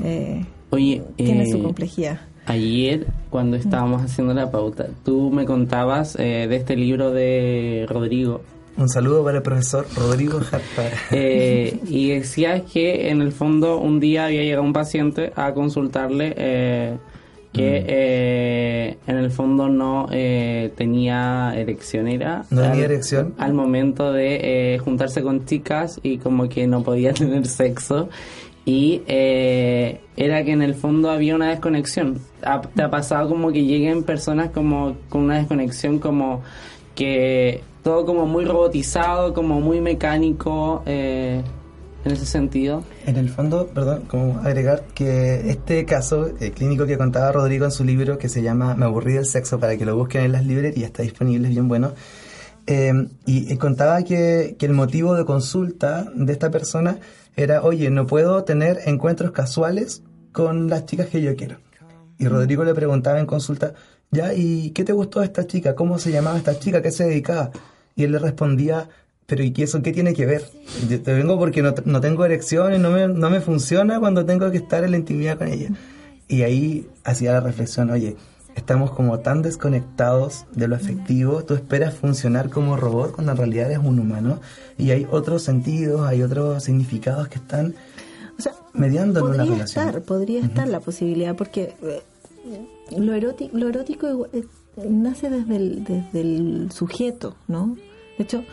D: eh,
C: Oye,
D: tiene su
C: eh,
D: complejidad.
C: Ayer, cuando estábamos haciendo la pauta, tú me contabas eh, de este libro de Rodrigo.
B: Un saludo para el profesor Rodrigo Jarpa.
C: eh, y decías que en el fondo un día había llegado un paciente a consultarle eh, que
B: Mm.
C: eh, en el fondo no eh, tenía erección, era
B: ¿No tenía erección?
C: al momento de juntarse con chicas y como que no podía tener sexo y eh, era que en el fondo había una desconexión. ¿Ha- ¿Te ha pasado como que lleguen personas como con una desconexión como que todo como muy robotizado, como muy mecánico eh, en ese sentido?
B: En el fondo, perdón, como agregar que este caso eh, clínico que contaba Rodrigo en su libro que se llama Me aburrí del sexo para que lo busquen en las librerías, está disponible, es bien bueno. Eh, y, y contaba que, que el motivo de consulta de esta persona era, oye, no puedo tener encuentros casuales con las chicas que yo quiero. Y Rodrigo le preguntaba en consulta, ya, ¿y qué te gustó de esta chica? ¿Cómo se llamaba esta chica? ¿Qué se dedicaba? Y él le respondía, pero ¿y qué eso qué tiene que ver? Yo te vengo porque no, no tengo erecciones, no me, no me funciona cuando tengo que estar en la intimidad con ella. Y ahí hacía la reflexión, oye, estamos como tan desconectados de lo afectivo, tú esperas funcionar como robot cuando en realidad eres un humano y hay otros sentidos, hay otros significados que están
D: O sea,
B: mediando en una
D: podría
B: relación.
D: estar, podría estar la posibilidad, porque eh, lo erótico, lo erótico nace desde el, desde el sujeto, ¿no? De hecho,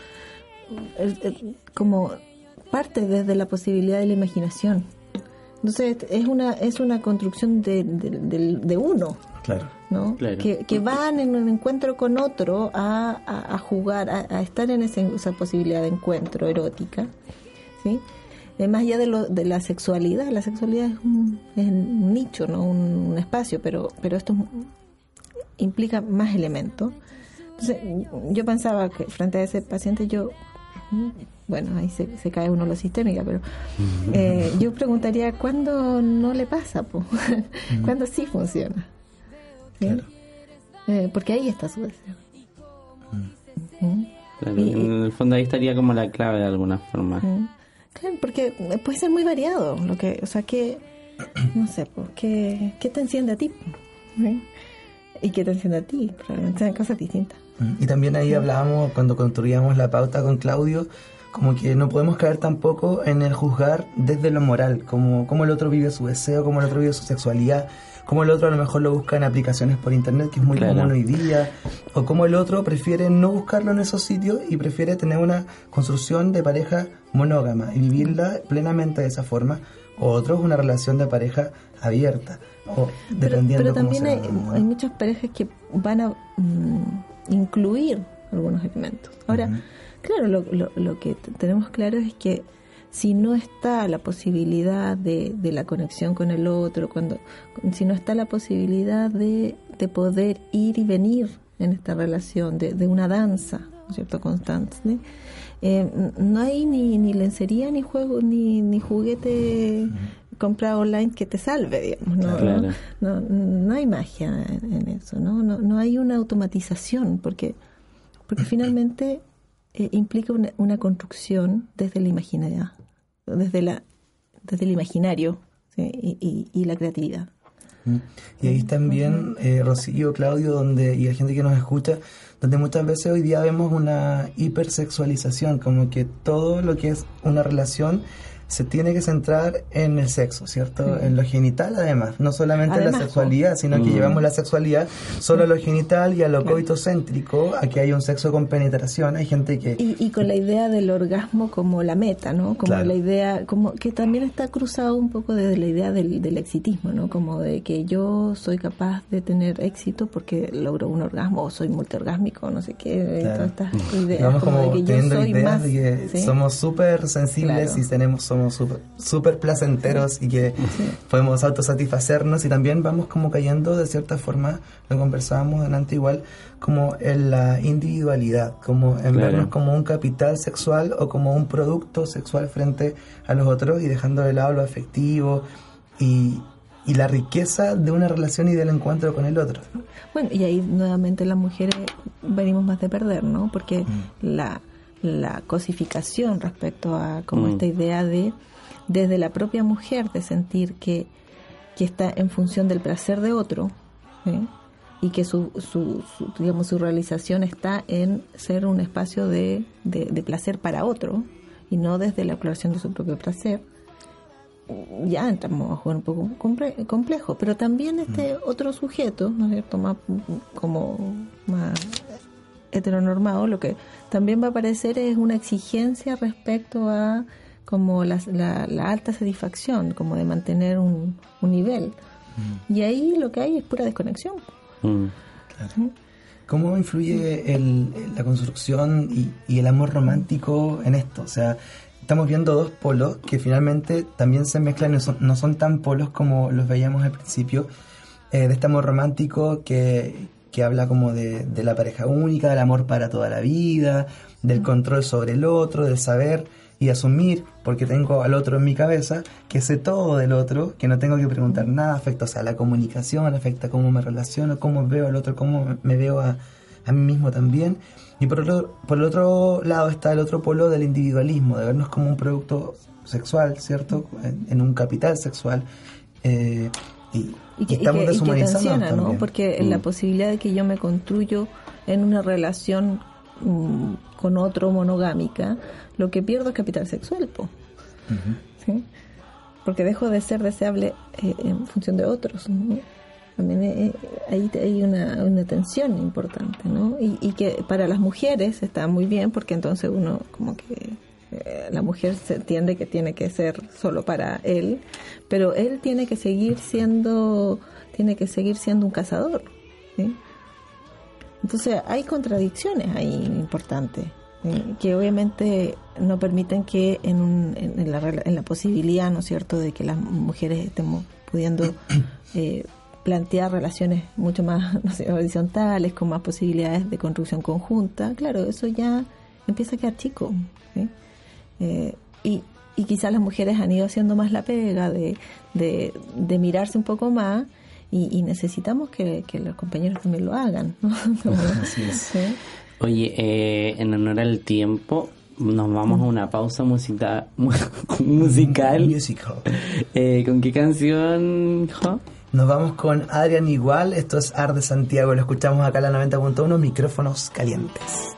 D: el- el- como parte desde la posibilidad de la imaginación. Entonces es una es una construcción de, de, del- de uno,
B: Claro.
D: ¿no?
C: Claro.
D: Que, que van en un encuentro con otro a, a- a jugar, a, a estar en ese- esa posibilidad de encuentro erótica, ¿sí? Eh, más allá de, lo, de la sexualidad, la sexualidad es un, es un nicho, no un, un espacio, pero, pero esto es implica más elementos. Entonces, yo pensaba que frente a ese paciente yo, mm, bueno, ahí se, se cae uno lo sistémica, pero eh, yo preguntaría, ¿cuándo no le pasa? Po? ¿Cuándo sí funciona? ¿Sí?
B: Claro.
D: Eh, porque ahí está su deseo. Ujú.
C: Claro,
D: Y-
C: en el fondo ahí estaría como la clave de alguna forma.
D: Claro, porque puede ser muy variado, lo que, o sea, que, no sé, pues, ¿qué, qué te enciende a ti? ¿Sí? ¿Y qué te enciende a ti? Probablemente sean cosas distintas.
B: Mm, Y también ahí hablábamos, cuando construíamos la pauta con Claudio, como que no podemos caer tampoco en el juzgar desde lo moral, como, como el otro vive su deseo, como el otro vive su sexualidad, como el otro a lo mejor lo busca en aplicaciones por internet, que es muy
C: Claro.
B: común hoy día, o como el otro prefiere no buscarlo en esos sitios y prefiere tener una construcción de pareja monógama y vivirla plenamente de esa forma, otro es una relación de pareja abierta, o
D: Pero,
B: dependiendo
D: pero
B: cómo
D: también hay, hay muchas parejas que van a mm, incluir algunos elementos. Ahora, claro, lo, lo, lo que tenemos claro es que si no está la posibilidad de, de la conexión con el otro, cuando si no está la posibilidad de, de poder ir y venir en esta relación, de, de una danza, ¿no es cierto?, constante, ¿sí? Eh, no hay ni, ni lencería, ni juego, ni, ni juguete comprado online que te salve, digamos. ¿no?
C: Claro.
D: No, no hay magia en, en eso, ¿no? ¿no? No hay una automatización, porque, porque finalmente eh, implica una, una construcción desde la imaginariedad, desde, la, desde el imaginario, y, y, la creatividad.
B: Y ahí también, eh, Rocío, Claudio, donde, y la gente que nos escucha, donde muchas veces hoy día vemos una hipersexualización, como que todo lo que es una relación se tiene que centrar en el sexo, ¿cierto? En lo genital además, no solamente en la sexualidad, sino que mm. llevamos la sexualidad solo a lo genital y a lo coitocéntrico, a que hay un sexo con penetración, hay gente que...
D: Y, con la idea del orgasmo como la meta, ¿no? Como la idea, como que también está cruzado un poco desde la idea del, del exitismo, ¿no? Como de que yo soy capaz de tener éxito porque logro un orgasmo o soy multiorgásmico, no sé qué, todas estas
B: ideas. como, de que yo soy más, de que somos súper sensibles y tenemos somos súper placenteros y que podemos autosatisfacernos y también vamos como cayendo de cierta forma, lo conversábamos delante igual, como en la individualidad, como en vernos como un capital sexual o como un producto sexual frente a los otros y dejando de lado lo afectivo y, y la riqueza de una relación y del encuentro con el otro.
D: Bueno, y ahí nuevamente las mujeres venimos más de perder, ¿no? Porque mm. la la cosificación respecto a como mm. esta idea de desde la propia mujer de sentir que, que está en función del placer de otro y que su, su, digamos su realización está en ser un espacio de, de, placer para otro y no desde la exploración de su propio placer ya entramos a jugar un poco complejo pero también este mm. otro sujeto no es cierto más como más heteronormado, lo que también va a aparecer es una exigencia respecto a como la, la, alta satisfacción, como de mantener un, nivel. Mm. Y ahí lo que hay es pura desconexión. Mm.
B: ¿Cómo influye el, la construcción y, y, el amor romántico en esto? O sea, estamos viendo dos polos que finalmente también se mezclan, no son, no son tan polos como los veíamos al principio, eh, de este amor romántico que, que habla como de, la pareja única, del amor para toda la vida, del control sobre el otro, del saber y asumir, porque tengo al otro en mi cabeza, que sé todo del otro, que no tengo que preguntar nada, afecta o sea, la comunicación, afecta cómo me relaciono, cómo veo al otro, cómo me veo a, a mí mismo también. Y por, otro, por el otro lado está el otro polo del individualismo, de vernos como un producto sexual, ¿cierto? En, un capital sexual. Eh, y,
D: y que, estamos y ¿no? Porque la mm. posibilidad de que yo me construyo en una relación mm, con otro monogámica, lo que pierdo es capital sexual, ¿sí? Porque dejo de ser deseable eh, en función de otros, También eh, ahí hay una, una tensión importante, ¿no? Y, y que para las mujeres está muy bien porque entonces uno como que eh, la mujer se entiende que tiene que ser solo para él, pero él tiene que seguir siendo, tiene que seguir siendo un cazador. Entonces hay contradicciones ahí importantes que obviamente no permiten que en, en, la, en, la, posibilidad, ¿no es cierto?, de que las mujeres estemos pudiendo eh, plantear relaciones mucho más no sé, horizontales, con más posibilidades de construcción conjunta, claro, eso ya empieza a quedar chico. Eh, y, y quizás las mujeres han ido haciendo más la pega de, de, mirarse un poco más y, necesitamos que, los compañeros también lo hagan.
C: Oye, eh, en honor al tiempo, nos vamos a una pausa musical. musical. Eh, ¿Con qué canción,
B: Nos vamos con Adrián Igual, esto es Ar de Santiago, lo escuchamos acá en la 90.1, micrófonos calientes.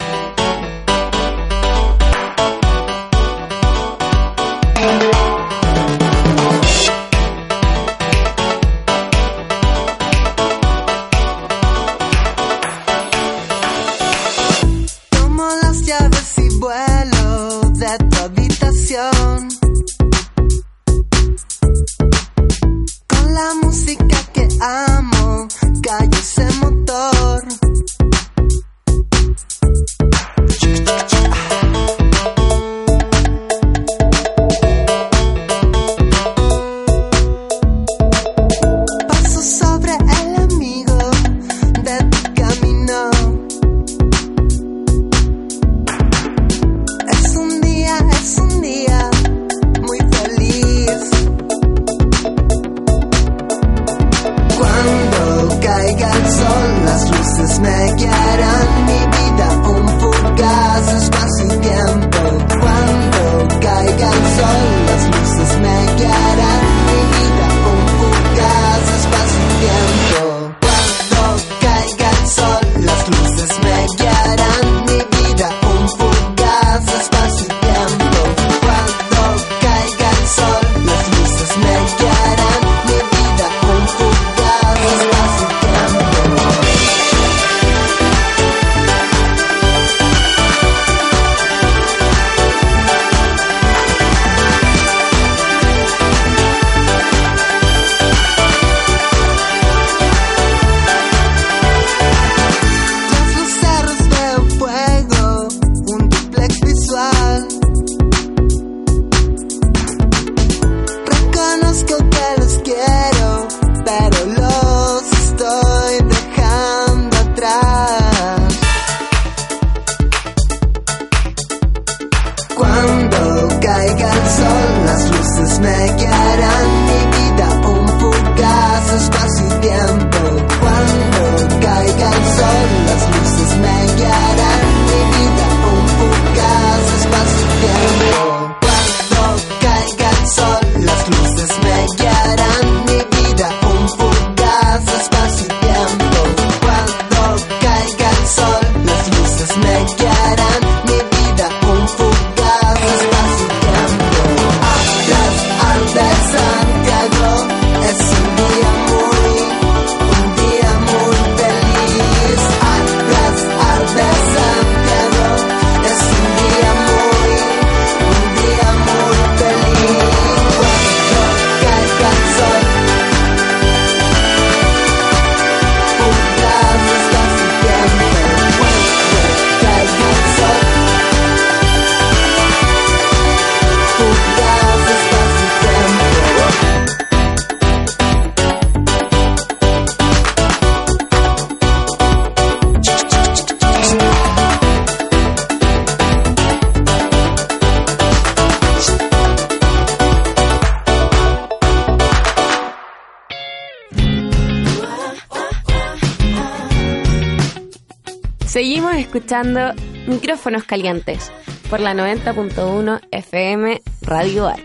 A: Escuchando Micrófonos Calientes por la 90.1 FM Radio Art.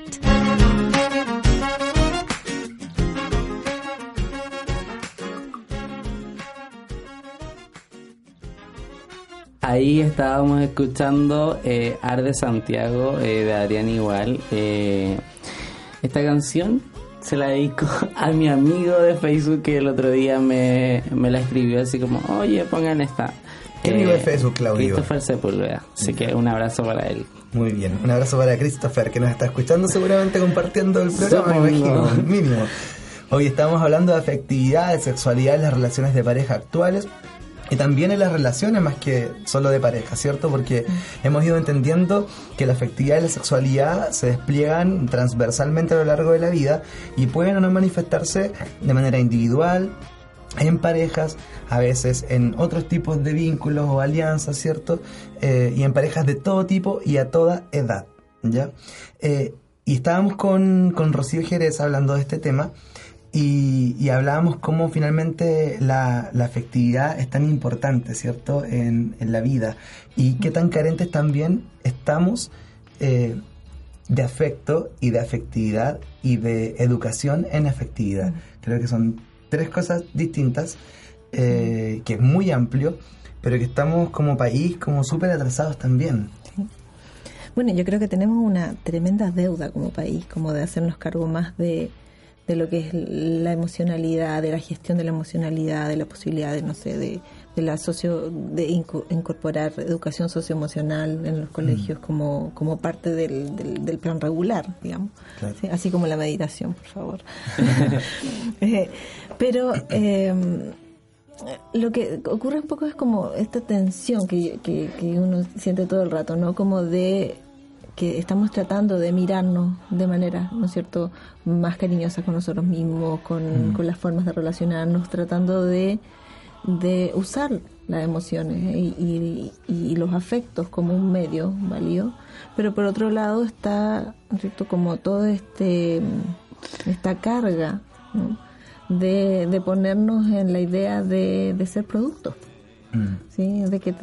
C: Ahí estábamos escuchando eh, Arde Santiago eh, de Adrián Igual. Eh, esta canción se la dedico a mi amigo de Facebook que el otro día me, me la escribió así como, oye, pongan esta.
B: ¿Qué amigo de Facebook, Claudio?
C: Christopher Sepúlveda. Así que un abrazo para él.
B: Muy bien, un abrazo para Christopher que nos está escuchando seguramente compartiendo el programa,
C: Supongo.
B: imagino, mínimo. Hoy estamos hablando de afectividad, de sexualidad en las relaciones de pareja actuales y también en las relaciones más que solo de pareja, ¿cierto? Porque hemos ido entendiendo que la afectividad y la sexualidad se despliegan transversalmente a lo largo de la vida y pueden o no manifestarse de manera individual, en parejas, a veces en otros tipos de vínculos o alianzas, ¿cierto? Eh, y en parejas de todo tipo y a toda edad, ¿ya? Eh, y estábamos con, con Rocío Jerez hablando de este tema y, y hablábamos cómo finalmente la, la afectividad es tan importante, ¿cierto? En, en la vida y qué tan carentes también estamos eh, de afecto y de afectividad y de educación en afectividad. Creo que son tres cosas distintas, eh, que es muy amplio, pero que estamos como país como súper atrasados también.
D: Bueno, yo creo que tenemos una tremenda deuda como país, como de hacernos cargo más de, de lo que es la emocionalidad, de la gestión de la emocionalidad, de la posibilidad de, no sé, de, de la socio, de inco- incorporar educación socioemocional en los colegios como, como parte del, del, del plan regular, digamos.
B: Claro.
D: Sí, Así como la meditación, por favor. Eh, pero eh, lo que ocurre un poco es como esta tensión que, que, que uno siente todo el rato, ¿no? Como de que estamos tratando de mirarnos de manera, ¿no es cierto?, más cariñosa con nosotros mismos, con, con las formas de relacionarnos, tratando de, de usar las emociones y, y- y los afectos como un medio válido, pero por otro lado está, ¿no es cierto?, como todo este esta carga ¿no? de, de ponernos en la idea de, de ser productos.
B: Mm.
D: ¿sí? de que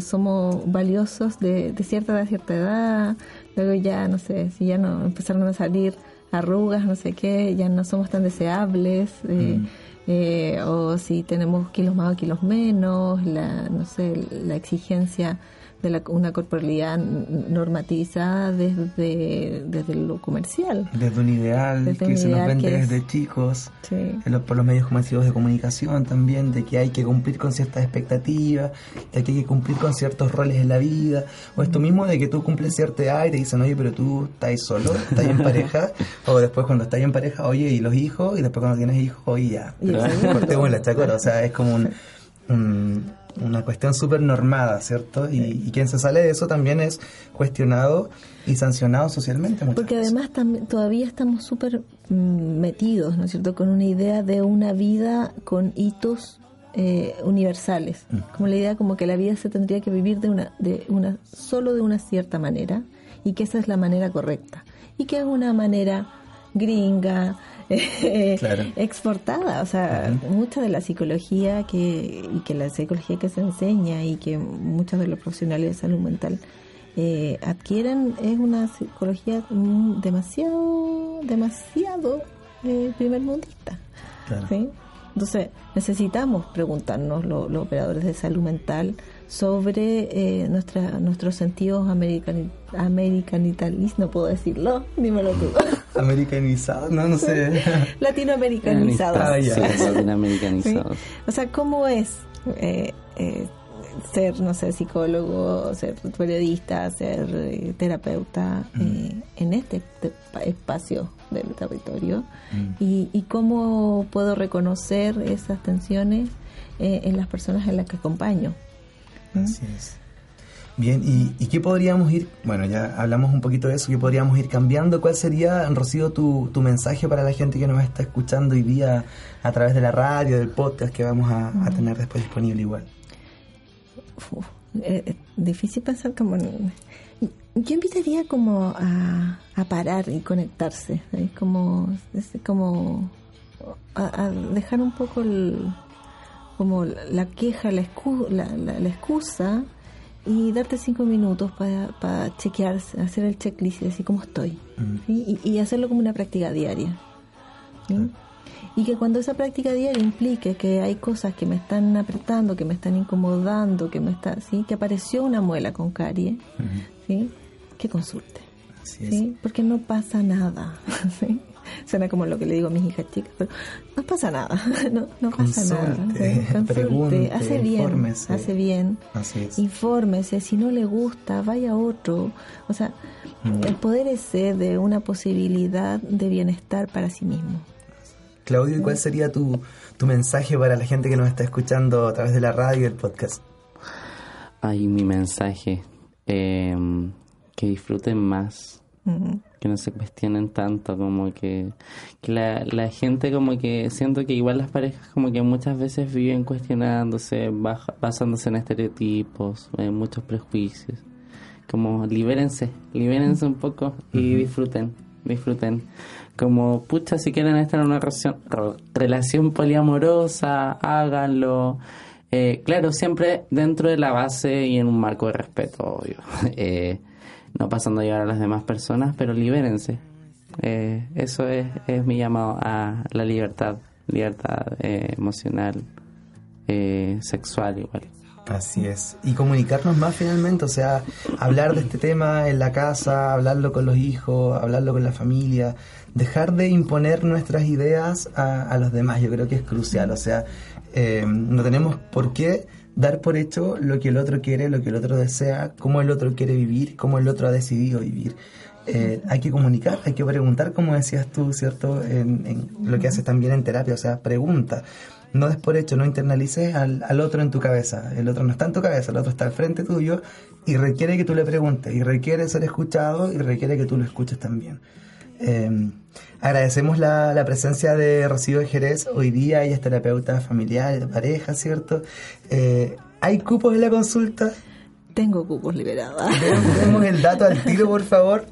D: somos valiosos de, de cierta edad a cierta edad, luego ya, no sé, si ya no empezaron a salir arrugas, no sé qué, ya no somos tan deseables, eh, eh, o si tenemos kilos más o kilos menos, la, no sé, la exigencia de la, una corporalidad n- normativizada desde, desde lo comercial.
B: Desde un ideal
D: Desde
B: que
D: un
B: se nos
D: ideal
B: vende
D: que es-
B: desde chicos,
D: Sí.
B: en los- por los medios masivos de comunicación también, de que hay que cumplir con ciertas expectativas, de que hay que cumplir con ciertos roles en la vida, o esto mismo de que tú cumples cierta edad y te dicen, oye, pero tú estás solo, estás en pareja, o después cuando estás en pareja, oye, y los hijos, y después cuando tienes hijos, oye, ya, pero cortemos la chacora, o sea, es como un- un- una cuestión súper normada, ¿cierto? Y, y quien se sale de eso también es cuestionado y sancionado socialmente. muchas
D: Porque
B: veces.
D: además también todavía estamos súper mm, metidos, ¿no es cierto?, con una idea de una vida con hitos eh, universales. Como la idea como que la vida se tendría que vivir de una, de una, solo de una cierta manera y que esa es la manera correcta. Y que es una manera gringa,
B: Claro.
D: exportada. O sea, mucha de la psicología que, y que la psicología que se enseña y que muchos de los profesionales de salud mental eh, adquieren es una psicología mm, demasiado, demasiado eh, primermundista.
B: Claro.
D: ¿sí? Entonces, necesitamos preguntarnos lo- los operadores de salud mental sobre eh, nuestra, nuestros sentidos americani, americanitalistas, no puedo decirlo, dímelo tú,
B: Americanizado, no, no sé.
D: latinoamericanizados.
B: Ah, ya.
C: Sí,
D: Sí.
C: latinoamericanizados.
D: O sea, ¿cómo es eh, eh, ser, no sé, psicólogo, ser periodista, ser eh, terapeuta eh, en este te- pa- espacio del territorio? Y, y cómo puedo reconocer esas tensiones eh, en las personas en las que acompaño.
B: Así es. Bien, ¿y, y qué podríamos ir, bueno, ya hablamos un poquito de eso, qué podríamos ir cambiando? ¿Cuál sería, Rocío, tu, tu mensaje para la gente que nos está escuchando hoy día a través de la radio, del podcast que vamos a, a tener después disponible igual?
D: Uf, eh, eh, difícil pensar como yo invitaría como a, a parar y conectarse ¿eh? como como a, a dejar un poco el, como la queja la, excu- la, la- la excusa y darte cinco minutos para, para chequear hacer el checklist y decir cómo estoy ¿sí? y, y hacerlo como una práctica diaria ¿sí? Y que cuando esa práctica diaria implique que hay cosas que me están apretando, que me están incomodando, que me está, ¿sí? que apareció una muela con carie, ¿sí? que consulte. ¿sí? Porque no pasa nada. ¿sí? Suena como lo que le digo a mis hijas chicas, pero no pasa nada. No, no pasa nada.
B: Consulte,
D: ¿sí? Consulte,
B: pregunte,
D: hace bien,
B: infórmese.
D: hace bien.
B: Así es.
D: Infórmese, si no le gusta, vaya a otro. O sea,
B: Mm.
D: el poder ese de una posibilidad de bienestar para sí mismo.
B: Claudio, ¿y cuál sería tu, tu mensaje para la gente que nos está escuchando a través de la radio y el podcast?
C: Ay, mi mensaje. eh, que disfruten más.
D: Ujú.
C: Que no se cuestionen tanto, como que, que la, la gente como que siento que igual las parejas como que muchas veces viven cuestionándose, baja- basándose en estereotipos, en muchos prejuicios. Como libérense, libérense un poco y disfruten, disfruten. Como, pucha, si quieren estar en una relación, re- relación poliamorosa, háganlo. Eh, claro, siempre dentro de la base y en un marco de respeto, obvio. Eh, no pasando a llevar a las demás personas, pero libérense. Eh, eso es, es mi llamado a la libertad, libertad eh, emocional, eh, sexual igual.
B: Así es. Y comunicarnos más finalmente, o sea, hablar de este tema en la casa, hablarlo con los hijos, hablarlo con la familia, dejar de imponer nuestras ideas a, a los demás, yo creo que es crucial, o sea, eh, no tenemos por qué dar por hecho lo que el otro quiere, lo que el otro desea, cómo el otro quiere vivir, cómo el otro ha decidido vivir. Eh, hay que comunicar, hay que preguntar, como decías tú, ¿cierto? En, en lo que haces también en terapia, o sea, pregunta. No des por hecho, no internalices al, otro en tu cabeza. El otro no está en tu cabeza, el otro está al frente tuyo y requiere que tú le preguntes, y requiere ser escuchado y requiere que tú lo escuches también. Eh, agradecemos la, la presencia de Rocío de Jerez hoy día, ella es terapeuta familiar, de pareja, ¿cierto? Eh, ¿Hay cupos en la consulta?
D: Tengo cupos liberados.
B: Demos el dato al tiro, por favor.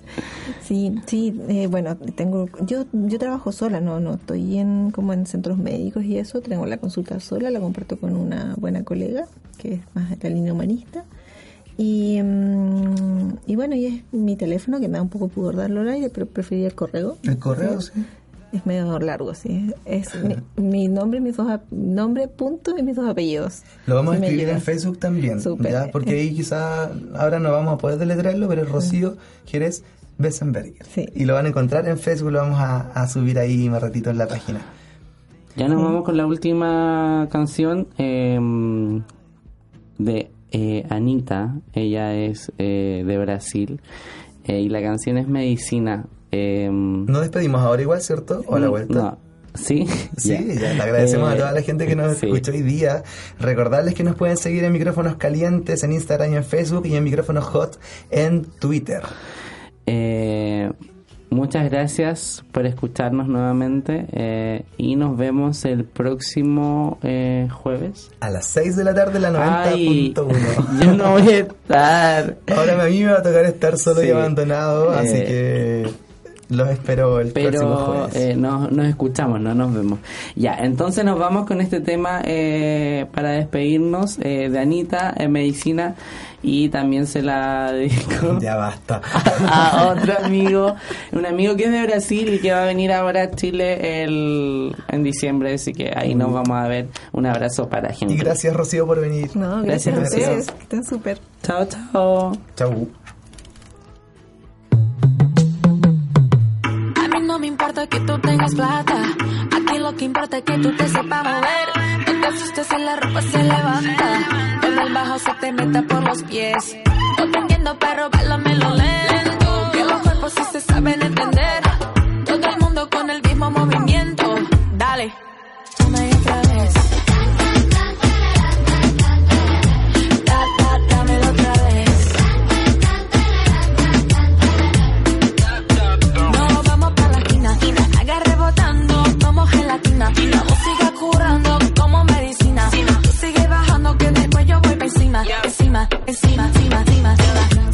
D: Sí, sí, eh, bueno, tengo, yo, yo trabajo sola, no, no estoy en como en centros médicos y eso, tengo la consulta sola, la comparto con una buena colega que es más de la línea humanista y, mm, y bueno, y es mi teléfono que me da un poco pudor darlo al aire, pero preferiría el correo.
B: El correo, sí.
D: Es medio largo, sí. Es mi, mi nombre, mis dos nombre, punto y mis dos apellidos.
B: Lo vamos a escribir en. Facebook también,
D: Súper.
B: ¿ya? Porque ahí quizá ahora no vamos a poder deletrearlo, pero es Rocío Jerez Bessenberger.
D: Sí.
B: Y lo van a encontrar en Facebook, lo vamos a, a subir ahí más ratito en la página.
C: Ya nos vamos con la última canción eh, de eh, Anita. Ella es eh, de Brasil eh, y la canción es Medicina. Eh,
B: Nos despedimos ahora igual, ¿cierto? O a la vuelta.
C: No, sí.
B: Sí,
C: Ya.
B: ya, le agradecemos a
C: Eh,
B: toda la gente que nos
C: sí.
B: escuchó hoy día. Recordarles que nos pueden seguir en micrófonos calientes en Instagram y en Facebook y en micrófonos hot en Twitter.
C: Muchas gracias por escucharnos nuevamente eh, y nos vemos el próximo eh, jueves.
B: A las 6 de la tarde, la
C: Ay,
B: 90.1.
C: yo no voy a estar.
B: Ahora a mí me va a tocar estar solo y abandonado, así
C: Eh.
B: que Los espero el próximo jueves.
C: eh, nos, nos escuchamos, no nos vemos. Ya, entonces nos vamos con este tema eh, para despedirnos eh, de Anita en medicina y también se la dedico
B: Ya basta.
C: a otro amigo, un amigo que es de Brasil y que va a venir ahora a Chile el, en diciembre, así que ahí nos vamos a ver. Un abrazo para
B: Y
C: gente.
B: gracias, Rocío, por venir.
D: No, gracias,
C: Gracias,
D: a ustedes.
B: gracias.
D: que Estén súper.
C: Chao, chao.
B: Chau.
G: No me importa que tú tengas plata. A ti lo que importa es que tú te sepas mover. No te asustes si la ropa se levanta. Cuando el bajo se te meta por los pies. No te entiendo, pero lo lento. Que los cuerpos sí se saben entender. Todo el mundo con el mismo movimiento. Gelatina. La música curando como medicina. Tú sigue bajando que después yo voy pa' encima, encima, encima, encima, encima.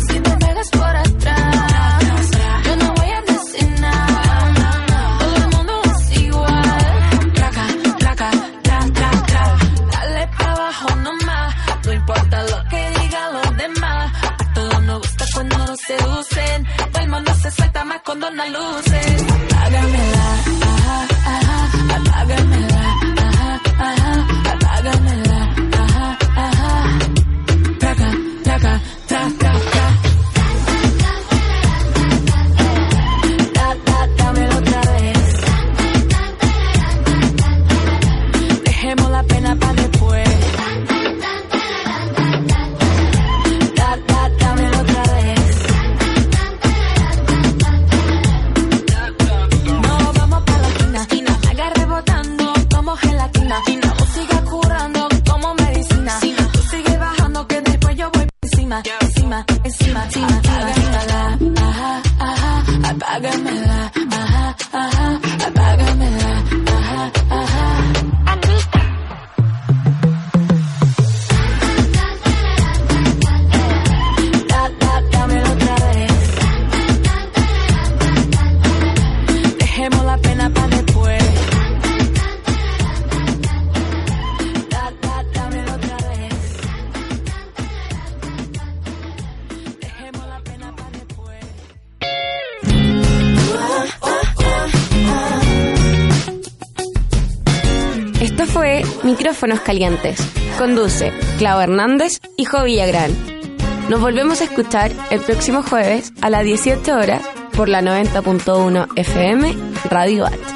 G: Si te pegas por atrás, yo no voy a decir nada. Todo el mundo es igual. Traca, traca, tra, tra, tra. Dale pa' abajo nomás. No importa lo que digan los demás. A todos nos gusta cuando nos seducen. Todo el mundo se suelta más cuando no luces.
A: Calientes. Conduce Clau Hernández y Jo Villagrán. Nos volvemos a escuchar el próximo jueves a las 18 horas por la 90.1 FM Radio At.